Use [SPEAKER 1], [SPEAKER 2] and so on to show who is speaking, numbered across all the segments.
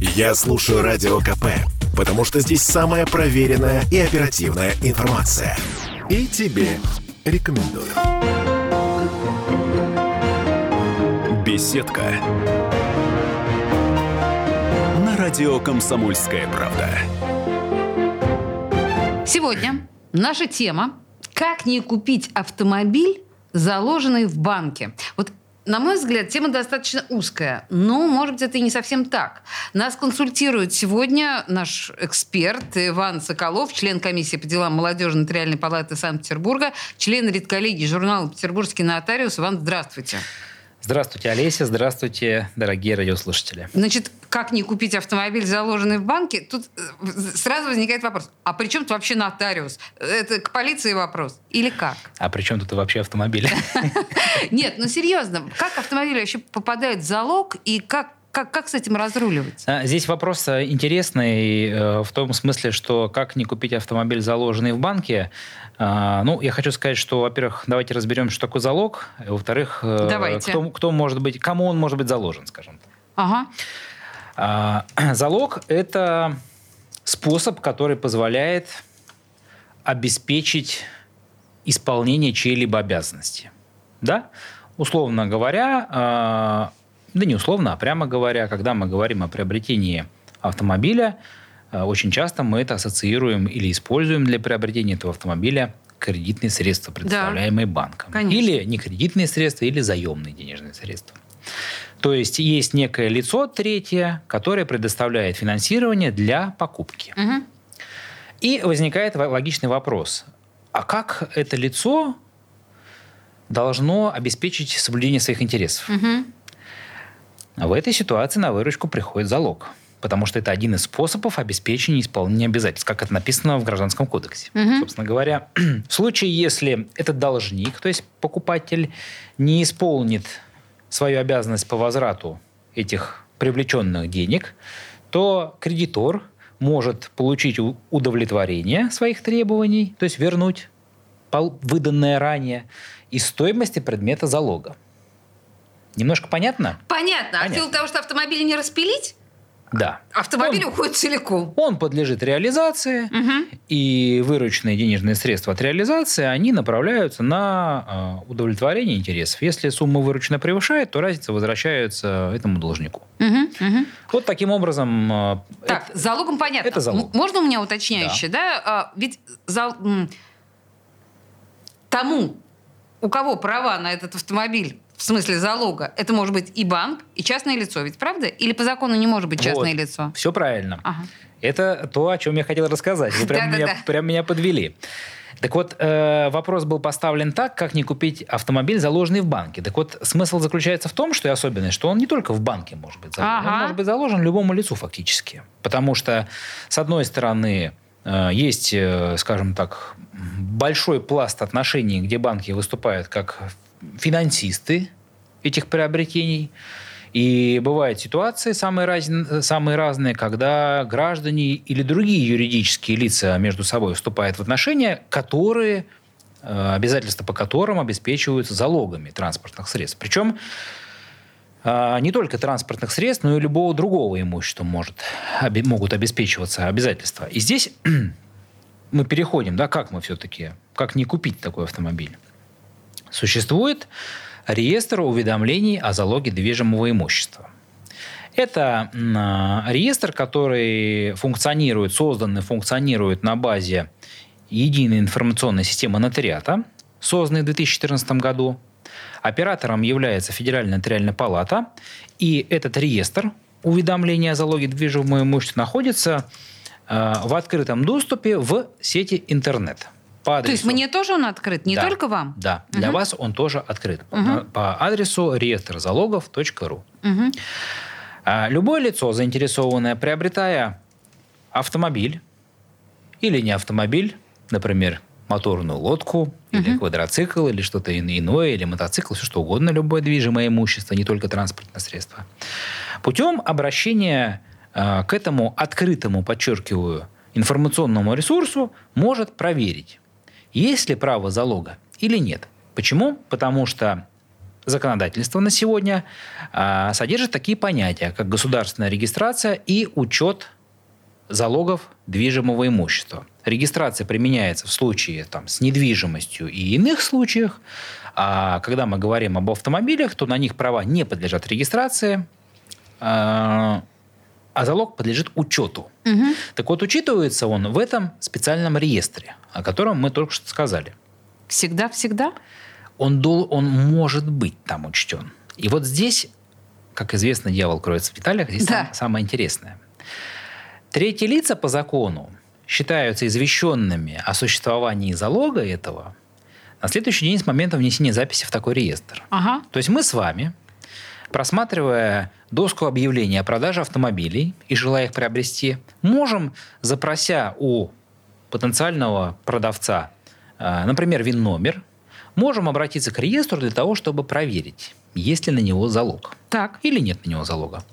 [SPEAKER 1] Я слушаю Радио КП, потому что здесь самая проверенная и оперативная информация. И тебе рекомендую. Беседка. На радио «Комсомольская правда».
[SPEAKER 2] Сегодня наша тема «Как не купить автомобиль, заложенный в банке». Вот на мой взгляд, тема достаточно узкая, но, может быть, это и не совсем так. Нас консультирует сегодня наш эксперт Иван Соколов, член комиссии по делам молодежи Нотариальной палаты Санкт-Петербурга, член редколлегии журнала «Петербургский нотариус». Иван, здравствуйте.
[SPEAKER 3] Здравствуйте, Олеся. Здравствуйте, дорогие радиослушатели.
[SPEAKER 2] Значит, как не купить автомобиль, заложенный в банке? Тут э, сразу возникает вопрос. А при чем тут вообще нотариус? Это к полиции вопрос? Или как?
[SPEAKER 3] А при чем тут вообще автомобиль?
[SPEAKER 2] Нет, ну серьезно. Как автомобиль вообще попадает в залог и как как, как с этим разруливать?
[SPEAKER 3] А, здесь вопрос э, интересный э, в том смысле, что как не купить автомобиль, заложенный в банке. А, ну, я хочу сказать, что, во-первых, давайте разберем, что такое залог. Во-вторых, э, кто, кто может быть, кому он может быть заложен, скажем так.
[SPEAKER 2] Ага.
[SPEAKER 3] А, залог – это способ, который позволяет обеспечить исполнение чьей-либо обязанности. Да? Условно говоря, да не условно, а прямо говоря, когда мы говорим о приобретении автомобиля, э, очень часто мы это ассоциируем или используем для приобретения этого автомобиля кредитные средства, предоставляемые да, банком.
[SPEAKER 2] Конечно.
[SPEAKER 3] Или не кредитные средства, или заемные денежные средства. То есть есть некое лицо третье, которое предоставляет финансирование для покупки.
[SPEAKER 2] Угу.
[SPEAKER 3] И возникает логичный вопрос. А как это лицо должно обеспечить соблюдение своих интересов?
[SPEAKER 2] Угу.
[SPEAKER 3] В этой ситуации на выручку приходит залог. Потому что это один из способов обеспечения исполнения обязательств, как это написано в Гражданском кодексе.
[SPEAKER 2] Угу.
[SPEAKER 3] Собственно говоря, в случае, если этот должник, то есть покупатель, не исполнит свою обязанность по возврату этих привлеченных денег, то кредитор может получить удовлетворение своих требований, то есть вернуть выданное ранее, из стоимости предмета залога. Немножко понятно?
[SPEAKER 2] Понятно. понятно. А в силу того, что автомобиль не распилить?
[SPEAKER 3] Да.
[SPEAKER 2] Автомобиль он, уходит целиком.
[SPEAKER 3] Он подлежит реализации,
[SPEAKER 2] угу.
[SPEAKER 3] и вырученные денежные средства от реализации, они направляются на э, удовлетворение интересов. Если сумма выручена превышает, то разница возвращается этому должнику.
[SPEAKER 2] Угу, угу.
[SPEAKER 3] Вот таким образом... Э,
[SPEAKER 2] так, это, залогом понятно.
[SPEAKER 3] Это залог.
[SPEAKER 2] Можно у меня уточняющее? Да. да? А, ведь зал... тому, у кого права на этот автомобиль в смысле залога, это может быть и банк, и частное лицо, ведь правда? Или по закону не может быть частное вот, лицо?
[SPEAKER 3] Все правильно.
[SPEAKER 2] Ага.
[SPEAKER 3] Это то, о чем я хотел рассказать. Вы прям, меня, прям меня подвели. Так вот, э, вопрос был поставлен так, как не купить автомобиль, заложенный в банке. Так вот, смысл заключается в том, что и особенность, что он не только в банке может быть заложен,
[SPEAKER 2] ага.
[SPEAKER 3] он может быть заложен любому лицу фактически. Потому что, с одной стороны, э, есть, э, скажем так, большой пласт отношений, где банки выступают как финансисты этих приобретений. И бывают ситуации самые, раз, самые разные, когда граждане или другие юридические лица между собой вступают в отношения, которые, э, обязательства по которым обеспечиваются залогами транспортных средств. Причем э, не только транспортных средств, но и любого другого имущества может, могут обеспечиваться обязательства. И здесь мы переходим, да, как мы все-таки, как не купить такой автомобиль. Существует реестр уведомлений о залоге движимого имущества. Это реестр, который функционирует, создан и функционирует на базе единой информационной системы нотариата, созданной в 2014 году. Оператором является Федеральная нотариальная палата, и этот реестр уведомления о залоге движимого имущества находится э, в открытом доступе в сети интернет –
[SPEAKER 2] по адресу... То есть мне тоже он открыт, не
[SPEAKER 3] да,
[SPEAKER 2] только вам?
[SPEAKER 3] Да, для угу. вас он тоже открыт.
[SPEAKER 2] Угу.
[SPEAKER 3] По адресу реестрзалогов.ру.
[SPEAKER 2] Угу.
[SPEAKER 3] А, любое лицо, заинтересованное, приобретая автомобиль или не автомобиль, например, моторную лодку, или квадроцикл, или что-то иное, или мотоцикл, все что угодно, любое движимое имущество, не только транспортное средство. Путем обращения э, к этому открытому, подчеркиваю, информационному ресурсу может проверить, есть ли право залога или нет. Почему? Потому что законодательство на сегодня а, содержит такие понятия, как государственная регистрация и учет залогов движимого имущества. Регистрация применяется в случае там, с недвижимостью и иных случаях. А когда мы говорим об автомобилях, то на них права не подлежат регистрации, а, а залог подлежит учету.
[SPEAKER 2] Угу.
[SPEAKER 3] Так вот, учитывается он в этом специальном реестре, о котором мы только что сказали.
[SPEAKER 2] Всегда-всегда?
[SPEAKER 3] Он, дол, он может быть там учтен. И вот здесь, как известно, дьявол кроется в деталях, здесь
[SPEAKER 2] Да.
[SPEAKER 3] сам- самое интересное. Третьи лица по закону считаются извещенными о существовании залога этого на следующий день с момента внесения записи в такой реестр.
[SPEAKER 2] Ага.
[SPEAKER 3] То есть мы с вами, просматривая доску объявлений о продаже автомобилей и желая их приобрести, можем, запрося у потенциального продавца, э, например, ВИН-номер, можем обратиться к реестру для того, чтобы проверить, есть ли на него залог
[SPEAKER 2] Так.
[SPEAKER 3] или нет на него залога.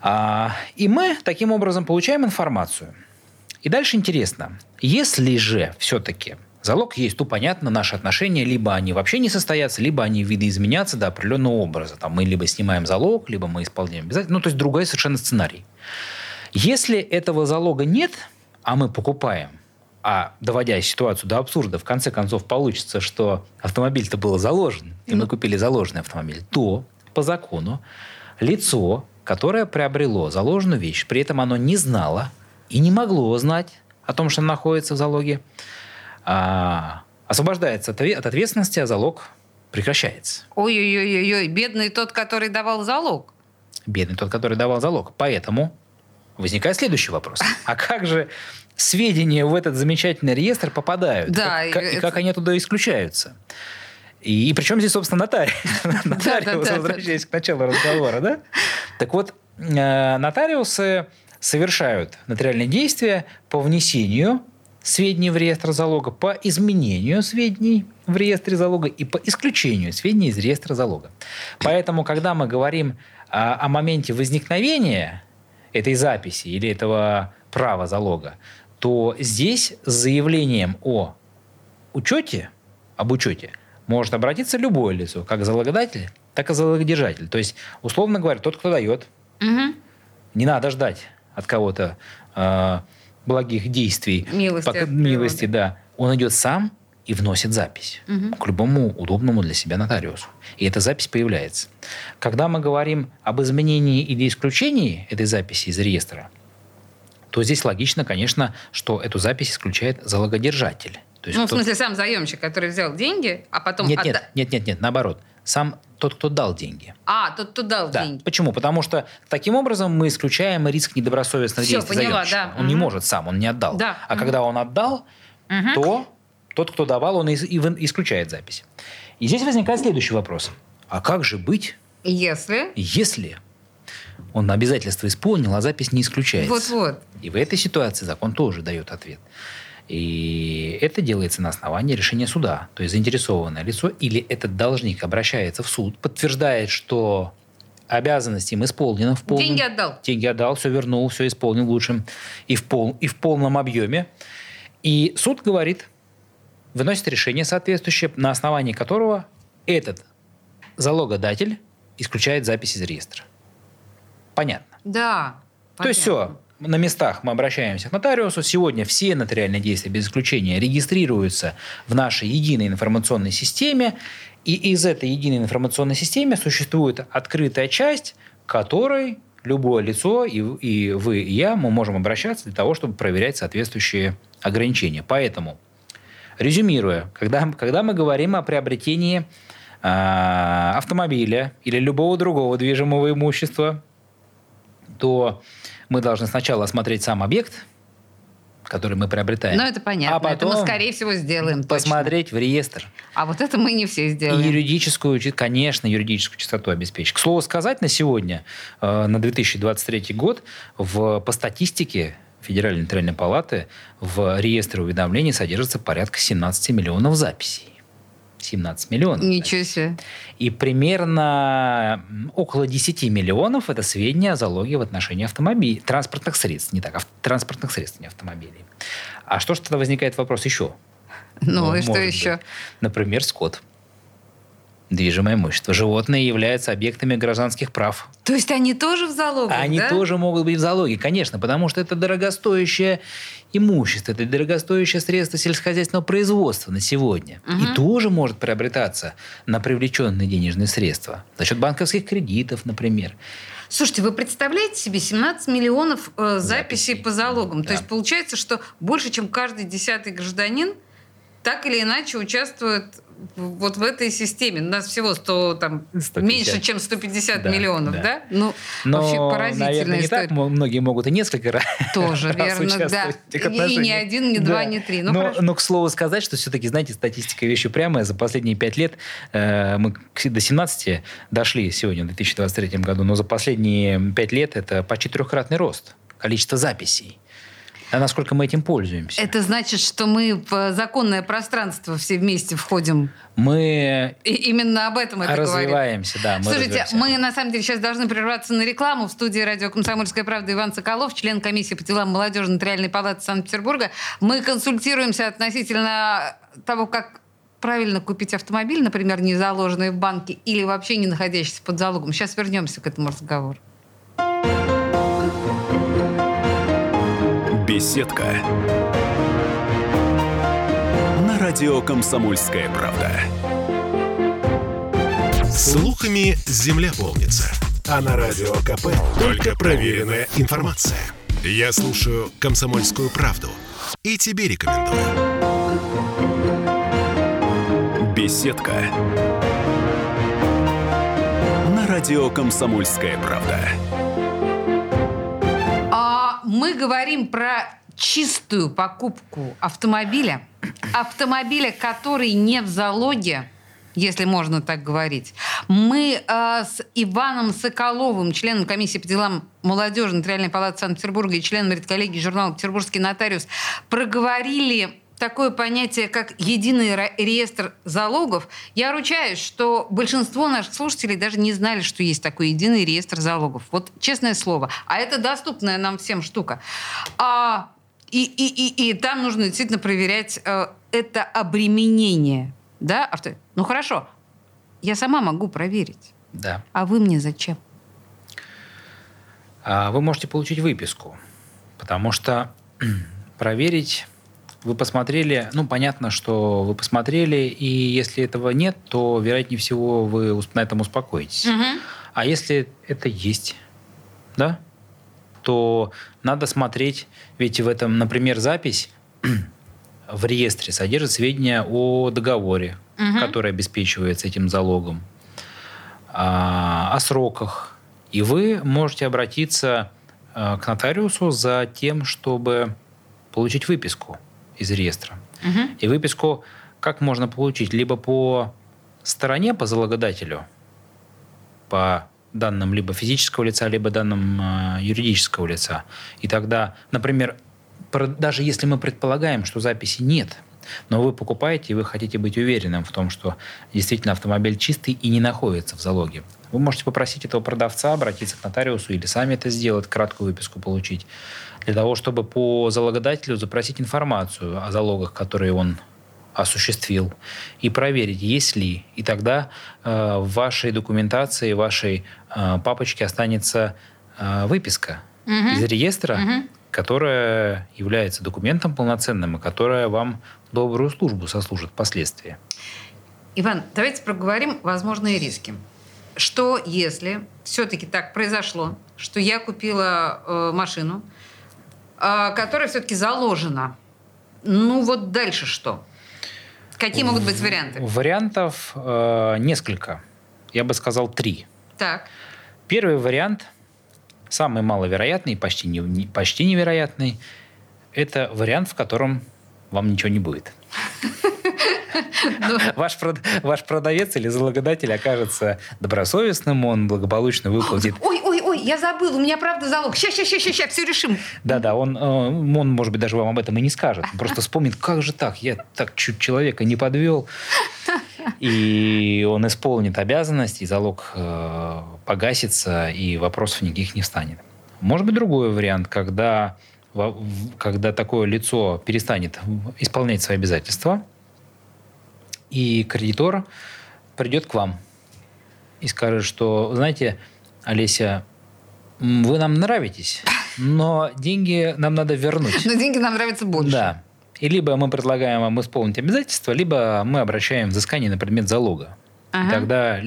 [SPEAKER 3] А, и мы таким образом получаем информацию. И дальше интересно, если же все-таки залог есть, то понятно, наши отношения либо они вообще не состоятся, либо они видоизменятся до определенного образа. Там мы либо снимаем залог, либо мы исполняем обязательно. Ну, то есть другой совершенно сценарий. Если этого залога нет, а мы покупаем, а доводя ситуацию до абсурда, в конце концов получится, что автомобиль-то был заложен, и мы купили заложенный автомобиль, то по закону лицо, которое приобрело заложенную вещь, при этом оно не знало и не могло знать о том, что находится в залоге, а, освобождается от от ответственности, а залог прекращается.
[SPEAKER 2] Ой-ой-ой-ой, бедный тот, который давал залог.
[SPEAKER 3] Бедный тот, который давал залог. Поэтому возникает следующий вопрос. А как же сведения в этот замечательный реестр попадают?
[SPEAKER 2] Да,
[SPEAKER 3] Как- как-
[SPEAKER 2] и это-
[SPEAKER 3] как они оттуда исключаются? И, и причем здесь, собственно, нотариус? Нотариус, возвращаясь к началу разговора, да? Так вот, э, нотариусы совершают нотариальные действия по внесению сведений в реестр залога, по изменению сведений в реестре залога и по исключению сведений из реестра залога. Поэтому, когда мы говорим а, о моменте возникновения этой записи или этого права залога, то здесь с заявлением о учете, об учете, может обратиться любое лицо, как залогодатель, так и залогодержатель. То есть, условно говоря, тот, кто дает,
[SPEAKER 2] Мгм.
[SPEAKER 3] не надо ждать от кого-то э, благих действий,
[SPEAKER 2] Милости
[SPEAKER 3] пока- милости, да. Он идет сам и вносит запись к любому удобному для себя нотариусу. И эта запись появляется. Когда мы говорим об изменении или исключении этой записи из реестра, то здесь логично, конечно, что эту запись исключает залогодержатель. То есть
[SPEAKER 2] Ну, в
[SPEAKER 3] тот-
[SPEAKER 2] смысле, сам заемщик, который взял деньги, а потом...
[SPEAKER 3] нет,
[SPEAKER 2] отда-
[SPEAKER 3] нет, нет, нет, нет, наоборот. Сам тот, кто дал деньги.
[SPEAKER 2] А, тот, кто дал
[SPEAKER 3] Да.
[SPEAKER 2] деньги.
[SPEAKER 3] Почему? Потому что таким образом мы исключаем риск недобросовестных
[SPEAKER 2] Всё,
[SPEAKER 3] действий
[SPEAKER 2] поняла,
[SPEAKER 3] заемщика.
[SPEAKER 2] да.
[SPEAKER 3] Он не
[SPEAKER 2] Мгм.
[SPEAKER 3] может сам, он не отдал.
[SPEAKER 2] Да.
[SPEAKER 3] А
[SPEAKER 2] Мгм.
[SPEAKER 3] когда он отдал,
[SPEAKER 2] Мгм.
[SPEAKER 3] то тот, кто давал, он исключает запись. И здесь возникает следующий вопрос. А как же быть,
[SPEAKER 2] Если...
[SPEAKER 3] если он обязательства исполнил, а запись не исключается?
[SPEAKER 2] Вот-вот.
[SPEAKER 3] И в этой ситуации закон тоже дает ответ. И это делается на основании решения суда. То есть заинтересованное лицо или этот должник обращается в суд, подтверждает, что обязанность им исполнена в полном...
[SPEAKER 2] Деньги отдал.
[SPEAKER 3] Деньги отдал, все вернул, все исполнил лучшим и в, пол, и в полном объеме. И суд говорит, выносит решение соответствующее, на основании которого этот залогодатель исключает запись из реестра. Понятно.
[SPEAKER 2] Да.
[SPEAKER 3] То есть
[SPEAKER 2] понятно.
[SPEAKER 3] все, на местах мы обращаемся к нотариусу. Сегодня все нотариальные действия без исключения регистрируются в нашей единой информационной системе. И из этой единой информационной системы существует открытая часть, которой любое лицо, и, и вы, и я, мы можем обращаться для того, чтобы проверять соответствующие ограничения. Поэтому, резюмируя, когда, когда мы говорим о приобретении а, автомобиля или любого другого движимого имущества, то мы должны сначала осмотреть сам объект, который мы приобретаем.
[SPEAKER 2] Ну, это понятно.
[SPEAKER 3] А потом
[SPEAKER 2] это мы, скорее всего, сделаем точно.
[SPEAKER 3] посмотреть в реестр.
[SPEAKER 2] А вот это мы не все
[SPEAKER 3] И
[SPEAKER 2] сделаем.
[SPEAKER 3] юридическую, чи- конечно, юридическую чистоту обеспечить. К слову сказать, на сегодня, э, на 2023 год, в, по статистике Федеральной нотариальной палаты в реестре уведомлений содержится порядка 17 миллионов записей. 17 миллионов.
[SPEAKER 2] Ничего себе.
[SPEAKER 3] И примерно около 10 миллионов это сведения о залоге в отношении автомобилей, транспортных средств, не так, ав- транспортных средств, не автомобилей. А что ж тогда возникает вопрос еще?
[SPEAKER 2] Ну, и что еще?
[SPEAKER 3] быть. Например, скот. Движимое имущество. Животные являются объектами гражданских прав.
[SPEAKER 2] То есть они тоже в залогах,
[SPEAKER 3] Они
[SPEAKER 2] да?
[SPEAKER 3] тоже могут быть в залоге, конечно, потому что это дорогостоящее имущество, это дорогостоящее средство сельскохозяйственного производства на сегодня. И тоже может приобретаться на привлеченные денежные средства за счет банковских кредитов, например.
[SPEAKER 2] Слушайте, вы представляете себе 17 миллионов э, записей
[SPEAKER 3] Записей.
[SPEAKER 2] по залогам?
[SPEAKER 3] Да.
[SPEAKER 2] То есть получается, что больше, чем каждый десятый гражданин так или иначе участвует вот в этой системе. У нас всего 100, там,
[SPEAKER 3] 150.
[SPEAKER 2] меньше, чем 150
[SPEAKER 3] Да,
[SPEAKER 2] миллионов, да?
[SPEAKER 3] да.
[SPEAKER 2] Ну,
[SPEAKER 3] Но,
[SPEAKER 2] вообще поразительная
[SPEAKER 3] наверное, не
[SPEAKER 2] история.
[SPEAKER 3] так многие могут и несколько раз
[SPEAKER 2] Тоже
[SPEAKER 3] раз
[SPEAKER 2] верно, да. И- И, не
[SPEAKER 3] отношениях.
[SPEAKER 2] один, не два,
[SPEAKER 3] Да.
[SPEAKER 2] не три. Ну,
[SPEAKER 3] но,
[SPEAKER 2] хорошо.
[SPEAKER 3] но, к слову сказать, что все-таки, знаете, статистика вещь упрямая. За последние пять лет э, мы до 17 дошли сегодня, в 2023 году, но за последние пять лет это почти трехкратный рост количества записей. А насколько мы этим пользуемся?
[SPEAKER 2] Это значит, что мы в законное пространство все вместе входим.
[SPEAKER 3] Мы
[SPEAKER 2] И именно об этом это
[SPEAKER 3] развиваемся, да. Мы
[SPEAKER 2] Слушайте,
[SPEAKER 3] развиваемся.
[SPEAKER 2] мы на самом деле сейчас должны прерваться на рекламу. В студии радио «Комсомольская правда» Иван Соколов, член комиссии по делам молодежи Нотариальной палаты Санкт-Петербурга. Мы консультируемся относительно того, как правильно купить автомобиль, например, не заложенный в банке или вообще не находящийся под залогом. Сейчас вернемся к этому разговору.
[SPEAKER 1] Беседка. На радио «Комсомольская правда». Слухами земля полнится. А на радио КП только проверенная информация. Я слушаю «Комсомольскую правду» и тебе рекомендую. Беседка. На радио «Комсомольская правда».
[SPEAKER 2] Мы говорим про чистую покупку автомобиля. Автомобиля, который не в залоге, если можно так говорить. Мы э, с Иваном Соколовым, членом комиссии по делам молодежи Нотариальной палаты Санкт-Петербурга и членом редколлегии журнала «Петербургский нотариус» проговорили такое понятие, как единый ре- реестр залогов. Я ручаюсь, что большинство наших слушателей даже не знали, что есть такой единый реестр залогов. Вот честное слово. А это доступная нам всем штука. А, и, и, и, и там нужно действительно проверять э, это обременение. Да? авто- Ну хорошо, я сама могу проверить.
[SPEAKER 3] Да.
[SPEAKER 2] А вы мне зачем?
[SPEAKER 3] А Вы можете получить выписку, потому что проверить вы посмотрели, ну, понятно, что вы посмотрели, и если этого нет, то, вероятнее всего, вы на этом успокоитесь. А если это есть, да, то надо смотреть, ведь в этом, например, запись в реестре содержит сведения о договоре,
[SPEAKER 2] Мгм.
[SPEAKER 3] который обеспечивается этим залогом, а, о сроках. И вы можете обратиться а, к нотариусу за тем, чтобы получить выписку из реестра.
[SPEAKER 2] Мгм.
[SPEAKER 3] И выписку как можно получить? Либо по стороне, по залогодателю, по данным либо физического лица, либо данным э, юридического лица. И тогда, например, даже если мы предполагаем, что записи нет, но вы покупаете, и вы хотите быть уверенным в том, что действительно автомобиль чистый и не находится в залоге. Вы можете попросить этого продавца обратиться к нотариусу или сами это сделать, краткую выписку получить, для того, чтобы по залогодателю запросить информацию о залогах, которые он осуществил, и проверить, есть ли. И тогда э, в вашей документации, в вашей э, папочке останется э, выписка
[SPEAKER 2] Мгм.
[SPEAKER 3] из реестра,
[SPEAKER 2] Мгм.
[SPEAKER 3] которая является документом полноценным и которая вам добрую службу сослужит впоследствии.
[SPEAKER 2] Иван, давайте проговорим возможные риски. Что если все-таки так произошло, что я купила э, машину, которая все-таки заложена? Ну вот дальше что? Какие могут быть варианты?
[SPEAKER 3] Вариантов э, несколько. Я бы сказал три.
[SPEAKER 2] Так.
[SPEAKER 3] Первый вариант, самый маловероятный, почти, не, не- почти невероятный, это вариант, в котором вам ничего не будет.
[SPEAKER 2] Ну,
[SPEAKER 3] Ваш, прод- ваш продавец или залогодатель окажется добросовестным, он благополучно выплатит.
[SPEAKER 2] Ой, ой, ой, я забыл, у меня правда залог. Сейчас, сейчас, сейчас, сейчас, все решим.
[SPEAKER 3] Да-да, он, э, он, может быть, даже вам об этом и не скажет. Он просто вспомнит, как же так, я так чуть человека не подвел. И он исполнит обязанность, и залог э, погасится, и вопросов никаких не встанет. Может быть, другой вариант, когда, когда такое лицо перестанет исполнять свои обязательства, и кредитор придет к вам и скажет, что, знаете, Олеся, вы нам нравитесь, но деньги нам надо вернуть.
[SPEAKER 2] Но деньги нам нравятся больше.
[SPEAKER 3] Да. И либо мы предлагаем вам исполнить обязательства, либо мы обращаем взыскание на предмет залога.
[SPEAKER 2] Ага.
[SPEAKER 3] И тогда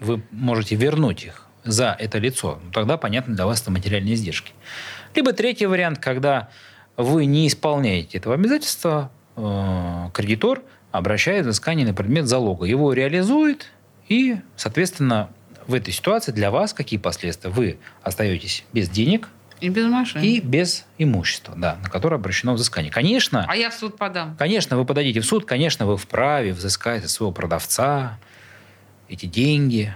[SPEAKER 3] вы можете вернуть их за это лицо. Ну, Тогда, понятно, для вас это материальные издержки. Либо третий вариант, когда вы не исполняете этого обязательства, э, кредитор обращает взыскание на предмет залога. Его реализует, и, соответственно, в этой ситуации для вас какие последствия? Вы остаетесь без денег
[SPEAKER 2] И без машины.
[SPEAKER 3] и без имущества, да, на которое обращено взыскание. Конечно,
[SPEAKER 2] А я в суд подам.
[SPEAKER 3] Конечно, вы подадите в суд, конечно, вы вправе взыскать от своего продавца эти деньги.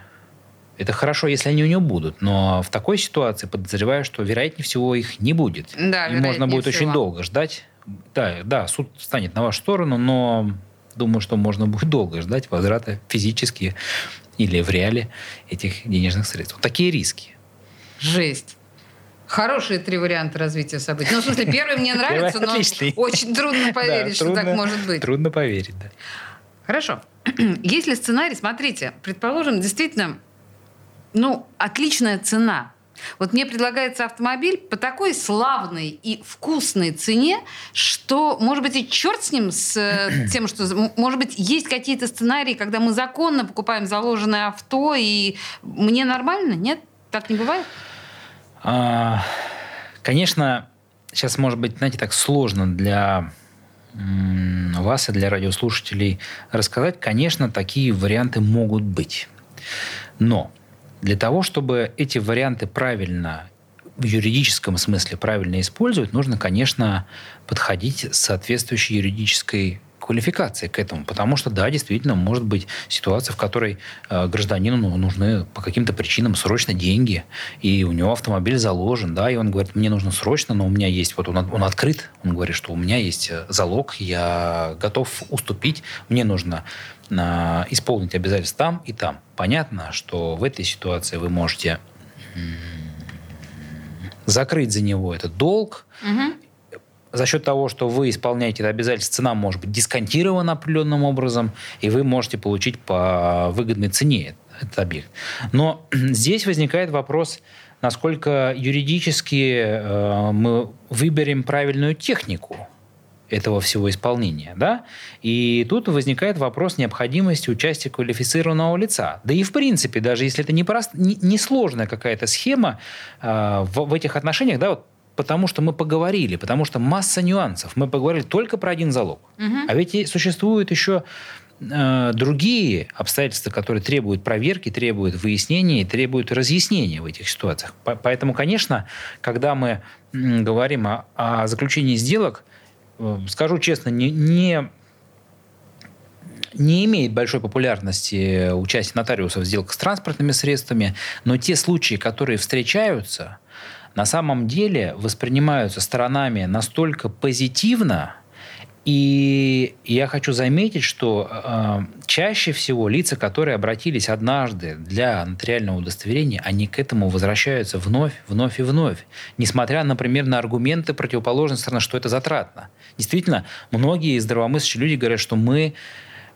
[SPEAKER 3] Это хорошо, если они у него будут, но в такой ситуации подозреваю, что, вероятнее всего, их не будет.
[SPEAKER 2] Да,
[SPEAKER 3] И можно будет
[SPEAKER 2] всего.
[SPEAKER 3] очень долго ждать. Да, да, суд станет на вашу сторону, но думаю, что можно будет долго ждать возврата физически или в реале этих денежных средств. Вот такие риски.
[SPEAKER 2] Жесть. Хорошие три варианта развития событий. Ну, в смысле, первый мне нравится, но очень трудно поверить, что так может быть.
[SPEAKER 3] Трудно поверить, да.
[SPEAKER 2] Хорошо. Если сценарий, смотрите, предположим, действительно, ну, отличная цена. Вот мне предлагается автомобиль по такой славной и вкусной цене, что, может быть, и черт с ним, с э, тем, что, может быть, есть какие-то сценарии, когда мы законно покупаем заложенное авто, и мне нормально, нет? Так не бывает?
[SPEAKER 3] А, Конечно, сейчас, может быть, знаете, так сложно для вас и для радиослушателей рассказать. Конечно, такие варианты могут быть. Но для того, чтобы эти варианты правильно в юридическом смысле правильно использовать, нужно, конечно, подходить с соответствующей юридической квалификацией к этому. Потому что, да, действительно, может быть ситуация, в которой э, гражданину ну, нужны по каким-то причинам срочно деньги, и у него автомобиль заложен, да, и он говорит, мне нужно срочно, но у меня есть, вот он, он открыт, он говорит, что у меня есть э, залог, я готов уступить, мне нужно исполнить обязательства там и там. Понятно, что в этой ситуации вы можете закрыть за него этот долг. За счет того, что вы исполняете это обязательство, цена может быть дисконтирована определенным образом, и вы можете получить по выгодной цене этот объект. Но здесь возникает вопрос, насколько юридически э, мы выберем правильную технику этого всего исполнения. Да? И тут возникает вопрос необходимости участия квалифицированного лица. Да и в принципе, даже если это не, прост, не, не сложная какая-то схема э, в, в этих отношениях, да, вот потому что мы поговорили, потому что масса нюансов. Мы поговорили только про один залог. А ведь существуют еще э, другие обстоятельства, которые требуют проверки, требуют выяснения и требуют разъяснения в этих ситуациях. По- Поэтому, конечно, когда мы м, говорим о, о заключении сделок, скажу честно, не, не, не имеет большой популярности участие нотариусов в сделках с транспортными средствами, но те случаи, которые встречаются, на самом деле воспринимаются сторонами настолько позитивно, и я хочу заметить, что э, чаще всего лица, которые обратились однажды для нотариального удостоверения, они к этому возвращаются вновь, вновь и вновь. Несмотря, например, на аргументы противоположной стороны, что это затратно. Действительно, многие здравомыслящие люди говорят, что мы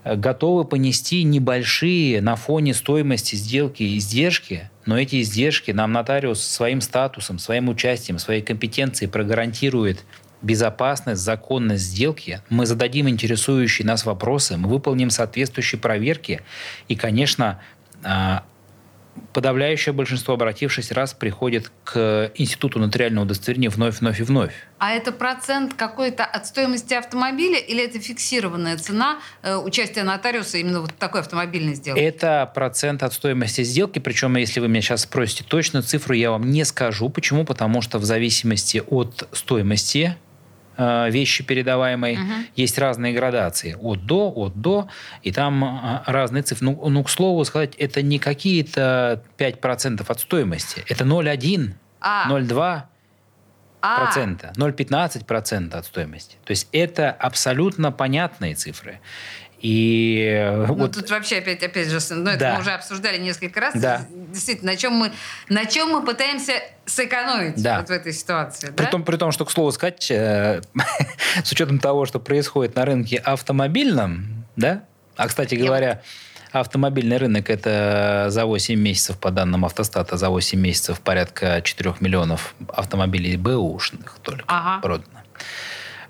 [SPEAKER 3] э, готовы понести небольшие на фоне стоимости сделки издержки, но эти издержки нам нотариус своим статусом, своим участием, своей компетенцией прогарантирует безопасность, законность сделки, мы зададим интересующие нас вопросы, мы выполним соответствующие проверки, и, конечно, а, подавляющее большинство обратившись раз приходит к институту нотариального удостоверения вновь, вновь и вновь.
[SPEAKER 2] А это процент какой-то от стоимости автомобиля или это фиксированная цена э, участия нотариуса именно вот такой автомобильной сделке?
[SPEAKER 3] Это процент от стоимости сделки, причем, если вы меня сейчас спросите точную цифру, я вам не скажу. Почему? Потому что в зависимости от стоимости э, вещи передаваемой есть разные градации. От до, от до, и там э, разные цифры. Ну, ну, к слову сказать, это не какие-то 5% от стоимости. Это 0,1,
[SPEAKER 2] А.
[SPEAKER 3] 0,2
[SPEAKER 2] А,
[SPEAKER 3] процента, 0,15 процента от стоимости. То есть это абсолютно понятные цифры. И
[SPEAKER 2] Ну,
[SPEAKER 3] вот
[SPEAKER 2] тут вообще опять, опять же, ну, это
[SPEAKER 3] Да.
[SPEAKER 2] мы уже обсуждали несколько раз.
[SPEAKER 3] Да.
[SPEAKER 2] Действительно, на чем мы, на чем мы пытаемся сэкономить
[SPEAKER 3] Да.
[SPEAKER 2] вот в этой ситуации.
[SPEAKER 3] При,
[SPEAKER 2] да?
[SPEAKER 3] том, при том, что, к слову сказать, э, с учетом того, что происходит на рынке автомобильном, да, а, кстати говоря, Автомобильный рынок – это за 8 месяцев, по данным автостата, за 8 месяцев порядка 4 миллионов автомобилей бэушных только ага. продано.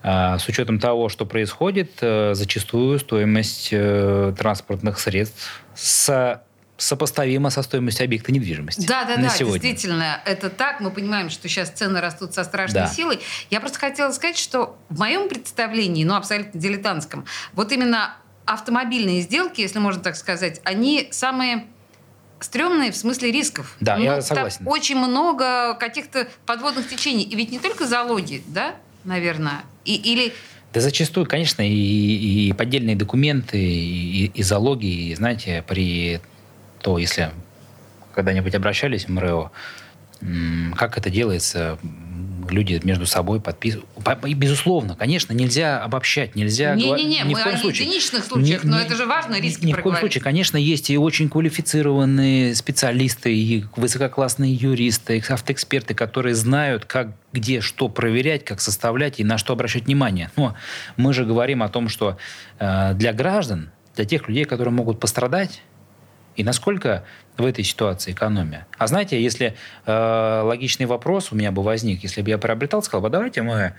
[SPEAKER 3] А, с учетом того, что происходит, э, зачастую стоимость э, транспортных средств с сопоставимо со стоимостью объекта недвижимости.
[SPEAKER 2] Да, да, на да, сегодня. действительно, это так. Мы понимаем, что сейчас цены растут со страшной да. силой. Я просто хотела сказать, что в моем представлении, ну, абсолютно дилетантском, вот именно автомобильные сделки, если можно так сказать, они самые стрёмные в смысле рисков.
[SPEAKER 3] Да, ну, я согласен.
[SPEAKER 2] Очень много каких-то подводных течений. И ведь не только залоги, да, наверное, и, или
[SPEAKER 3] да зачастую, конечно, и, и поддельные документы, и, и залоги, и, знаете, при то, если когда-нибудь обращались в МРЭО, как это делается, люди между собой подписывают. Безусловно, конечно, нельзя обобщать, нельзя...
[SPEAKER 2] Не-не-не, мы о случае. единичных случаях, не, но не, это же важно, риски
[SPEAKER 3] Ни в коем случае, конечно, есть и очень квалифицированные специалисты, и высококлассные юристы, автоэксперты, которые знают, как, где, что проверять, как составлять и на что обращать внимание. Но мы же говорим о том, что э, для граждан, для тех людей, которые могут пострадать, и насколько в этой ситуации экономия? А знаете, если э, логичный вопрос у меня бы возник, если бы я приобретал, сказал бы, давайте мы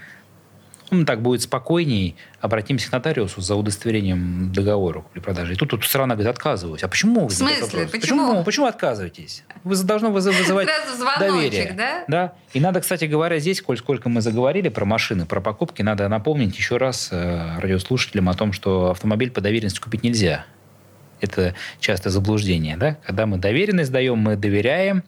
[SPEAKER 3] ну, так будет спокойней, обратимся к нотариусу за удостоверением договора купли-продажи. И тут, тут страна говорит, отказываюсь. А почему?
[SPEAKER 2] В смысле?
[SPEAKER 3] Почему? почему? Почему отказываетесь? Вы должны вызывать доверие.
[SPEAKER 2] Да?
[SPEAKER 3] да? И надо, кстати говоря, здесь, коль сколько мы заговорили про машины, про покупки, надо напомнить еще раз э, радиослушателям о том, что автомобиль по доверенности купить нельзя. Это часто заблуждение. Да? Когда мы доверенность даем, мы доверяем,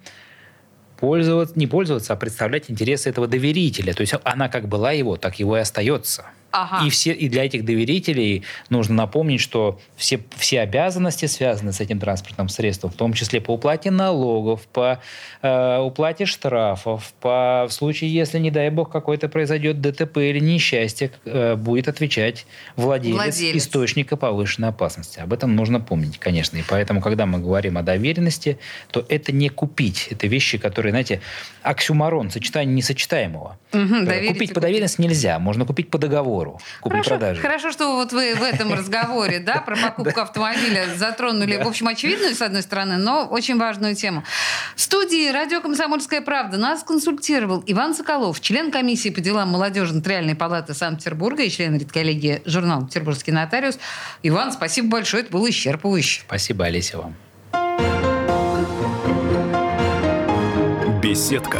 [SPEAKER 3] пользоваться, не пользоваться, а представлять интересы этого доверителя. То есть она как была его, так его и остается. Ага. И, все, и для этих доверителей нужно напомнить, что все, все обязанности связаны с этим транспортным средством, в том числе по уплате налогов, по э, уплате штрафов, по, в случае, если, не дай бог, какой-то произойдет ДТП или несчастье, э, будет отвечать владелец, владелец источника повышенной опасности. Об этом нужно помнить, конечно. И поэтому, когда мы говорим о доверенности, то это не купить. Это вещи, которые, знаете, оксюмарон, сочетание несочетаемого. Угу, купить по доверенности нельзя, можно купить по договору договору
[SPEAKER 2] купли-продажи. Хорошо, хорошо, что вот вы в этом разговоре да, про покупку автомобиля затронули, в общем, очевидную, с одной стороны, но очень важную тему. В студии «Радио Комсомольская правда» нас консультировал Иван Соколов, член комиссии по делам молодежи Нотариальной палаты Санкт-Петербурга и член редколлегии журнала «Петербургский нотариус». Иван, спасибо большое, это было исчерпывающе.
[SPEAKER 3] Спасибо, Олеся, вам.
[SPEAKER 1] Беседка